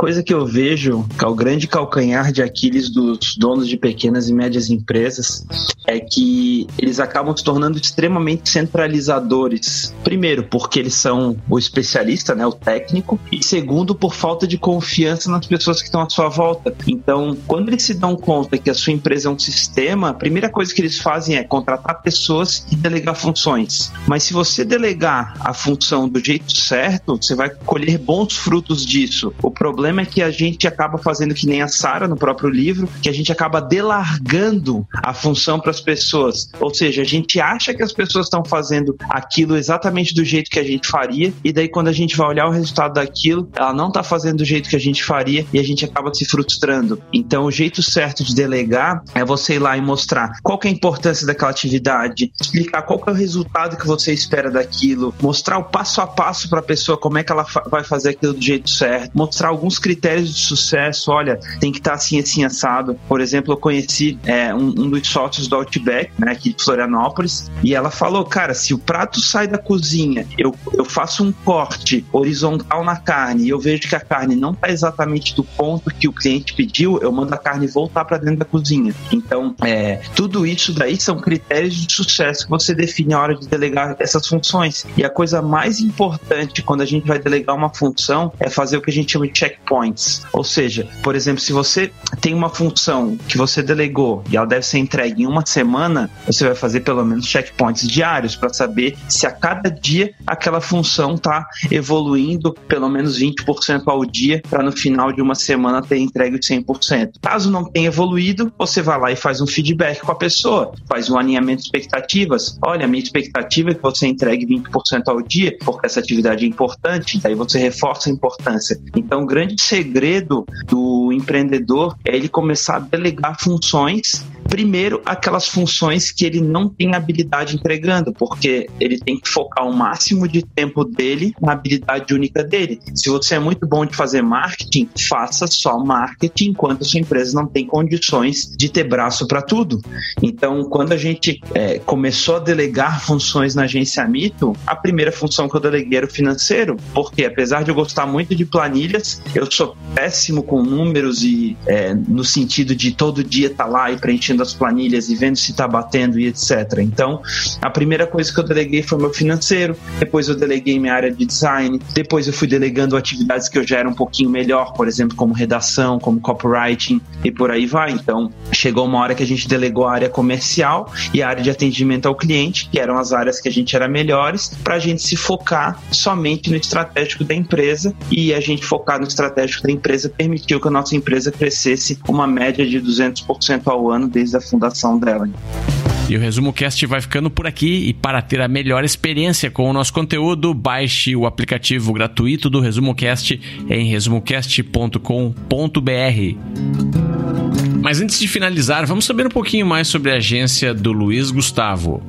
coisa que eu vejo que é o grande calcanhar de Aquiles dos donos de pequenas e médias empresas é que eles acabam se tornando extremamente centralizadores. Primeiro, porque eles são o especialista, né, o técnico, e segundo, por falta de confiança nas pessoas que estão à sua volta. Então, quando eles se dão conta que a sua empresa é um sistema, a primeira coisa que eles fazem é contratar pessoas e delegar funções. Mas se você delegar a função do jeito certo, você vai colher bons frutos disso. O problema problema é que a gente acaba fazendo que nem a Sara no próprio livro, que a gente acaba delargando a função para as pessoas. Ou seja, a gente acha que as pessoas estão fazendo aquilo exatamente do jeito que a gente faria, e daí quando a gente vai olhar o resultado daquilo, ela não está fazendo do jeito que a gente faria e a gente acaba se frustrando. Então, o jeito certo de delegar é você ir lá e mostrar qual é a importância daquela atividade, explicar qual é o resultado que você espera daquilo, mostrar o passo a passo para a pessoa como é que ela vai fazer aquilo do jeito certo, mostrar alguns critérios de sucesso, olha, tem que estar tá assim, assim, assado. Por exemplo, eu conheci é, um, um, dos sócios do Outback, né, aqui de Florianópolis, e ela falou, cara, se o prato sai da cozinha, eu, eu faço um corte horizontal na carne e eu vejo que a carne não está exatamente do ponto que o cliente pediu, eu mando a carne voltar para dentro da cozinha. Então, é, tudo isso daí são critérios de sucesso que você define na hora de delegar essas funções. E a coisa mais importante quando a gente vai delegar uma função é fazer o que a gente chama de checkpoints. Ou seja, por exemplo, se você tem uma função que você delegou e ela deve ser entregue em uma semana, você vai fazer pelo menos checkpoints diários para saber se a cada dia aquela função está evoluindo pelo menos 20% ao dia para no final de uma semana ter entregue 100%. Caso não tenha evoluído, você vai lá e faz um feedback com a pessoa, faz um alinhamento de expectativas. Olha, minha expectativa é que você entregue 20% ao dia, porque essa atividade é importante, daí você reforça a importância. Então, o grande segredo do empreendedor é ele começar a delegar funções Primeiro, aquelas funções que ele não tem habilidade entregando, porque ele tem que focar o máximo de tempo dele na habilidade única dele. Se você é muito bom de fazer marketing, faça só marketing enquanto sua empresa não tem condições de ter braço para tudo. Então, quando a gente é, começou a delegar funções na agência Mito, a primeira função que eu deleguei era o financeiro, porque apesar de eu gostar muito de planilhas, eu sou péssimo com números e é, no sentido de todo dia estar tá lá e preenchendo as planilhas e vendo se está batendo e etc. Então, a primeira coisa que eu deleguei foi meu financeiro, depois eu deleguei minha área de design, depois eu fui delegando atividades que eu já era um pouquinho melhor, por exemplo, como redação, como copywriting e por aí vai. Então, chegou uma hora que a gente delegou a área comercial e a área de atendimento ao cliente, que eram as áreas que a gente era melhores, para a gente se focar somente no estratégico da empresa e a gente focar no estratégico da empresa permitiu que a nossa empresa crescesse uma média de 200% ao ano desde desde a fundação dela. E o Resumo Cast vai ficando por aqui. E para ter a melhor experiência com o nosso conteúdo, baixe o aplicativo gratuito do Resumo Cast em resumocast.com.br. Mas antes de finalizar, vamos saber um pouquinho mais sobre a agência do Luiz Gustavo.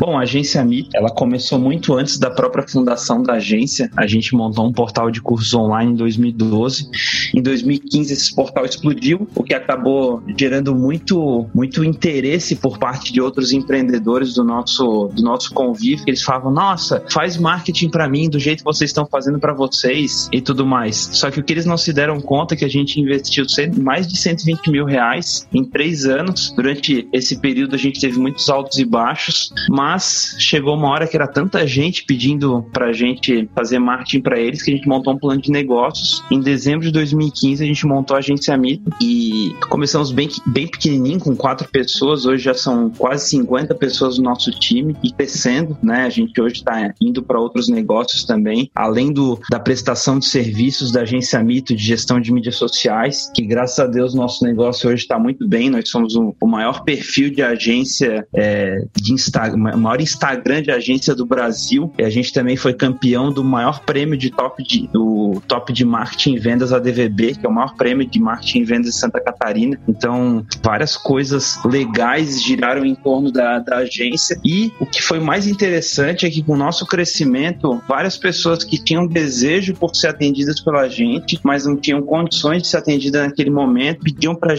Bom, a agência Mi, ela começou muito antes da própria fundação da agência. A gente montou um portal de cursos online em 2012. Em 2015 esse portal explodiu, o que acabou gerando muito muito interesse por parte de outros empreendedores do nosso do nosso convívio. Eles falavam: "Nossa, faz marketing para mim do jeito que vocês estão fazendo para vocês e tudo mais". Só que o que eles não se deram conta é que a gente investiu mais de 120 mil reais em três anos. Durante esse período a gente teve muitos altos e baixos, mas chegou uma hora que era tanta gente pedindo pra gente fazer marketing para eles que a gente montou um plano de negócios. Em dezembro de 2015 a gente montou a agência Mito e começamos bem, bem pequenininho, com quatro pessoas. Hoje já são quase 50 pessoas no nosso time e crescendo, né? A gente hoje está indo para outros negócios também, além do, da prestação de serviços da agência Mito de gestão de mídias sociais, que graças a Deus nosso negócio hoje está muito bem. Nós somos o, o maior perfil de agência é, de Instagram maior Instagram de agência do Brasil. E a gente também foi campeão do maior prêmio de top de, do top de marketing e vendas ADVB, que é o maior prêmio de marketing e vendas de Santa Catarina. Então, várias coisas legais giraram em torno da, da agência. E o que foi mais interessante é que com o nosso crescimento, várias pessoas que tinham desejo por ser atendidas pela gente, mas não tinham condições de ser atendidas naquele momento, pediam para a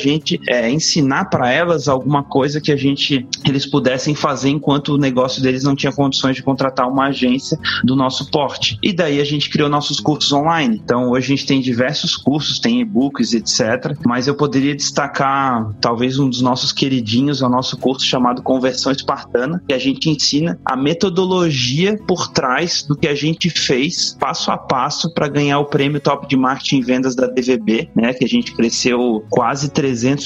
é, ensinar para elas alguma coisa que a gente eles pudessem fazer enquanto o negócio deles não tinha condições de contratar uma agência do nosso porte. E daí a gente criou nossos cursos online. Então hoje a gente tem diversos cursos, tem e-books, etc. Mas eu poderia destacar talvez um dos nossos queridinhos, o nosso curso chamado Conversão Espartana, que a gente ensina a metodologia por trás do que a gente fez passo a passo para ganhar o prêmio Top de Marketing e Vendas da DVB, né? Que a gente cresceu quase 300%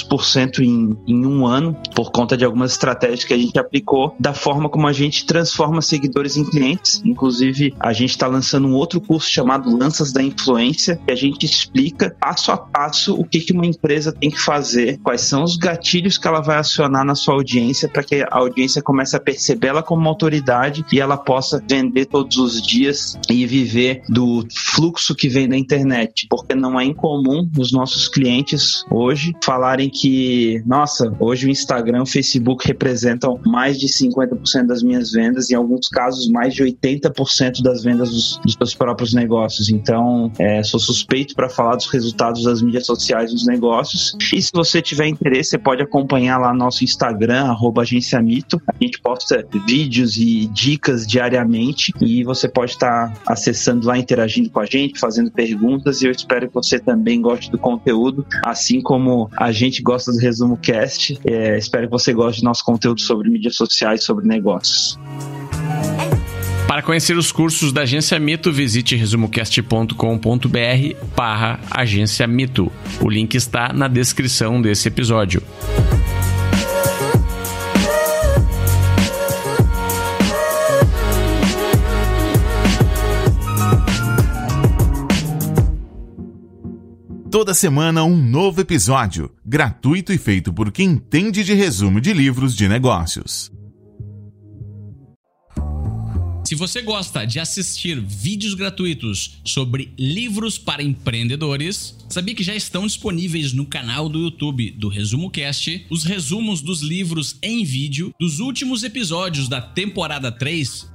em, em um ano por conta de algumas estratégias que a gente aplicou da forma como a gente transforma seguidores em clientes. Inclusive, a gente está lançando um outro curso chamado Lanças da Influência, que a gente explica passo a passo o que, que uma empresa tem que fazer, quais são os gatilhos que ela vai acionar na sua audiência para que a audiência comece a perceber ela como uma autoridade e ela possa vender todos os dias e viver do fluxo que vem da internet. Porque não é incomum os nossos clientes hoje falarem que, nossa, hoje o Instagram e o Facebook representam mais de 50% 100% das minhas vendas, em alguns casos mais de 80% das vendas dos, dos seus próprios negócios. Então, é, sou suspeito para falar dos resultados das mídias sociais nos negócios. E se você tiver interesse, você pode acompanhar lá nosso Instagram, arroba agência Mito. A gente posta vídeos e dicas diariamente e você pode estar acessando lá, interagindo com a gente, fazendo perguntas e eu espero que você também goste do conteúdo, assim como a gente gosta do Resumo Cast. É, espero que você goste do nosso conteúdo sobre mídias sociais, sobre negócios. Para conhecer os cursos da Agência Mito, visite resumocast.com.br barra Agência Mito. O link está na descrição desse episódio. Toda semana um novo episódio, gratuito e feito por quem entende de resumo de livros de negócios. Se você gosta de assistir vídeos gratuitos sobre livros para empreendedores, sabia que já estão disponíveis no canal do YouTube do Resumo Cast os resumos dos livros em vídeo dos últimos episódios da temporada 3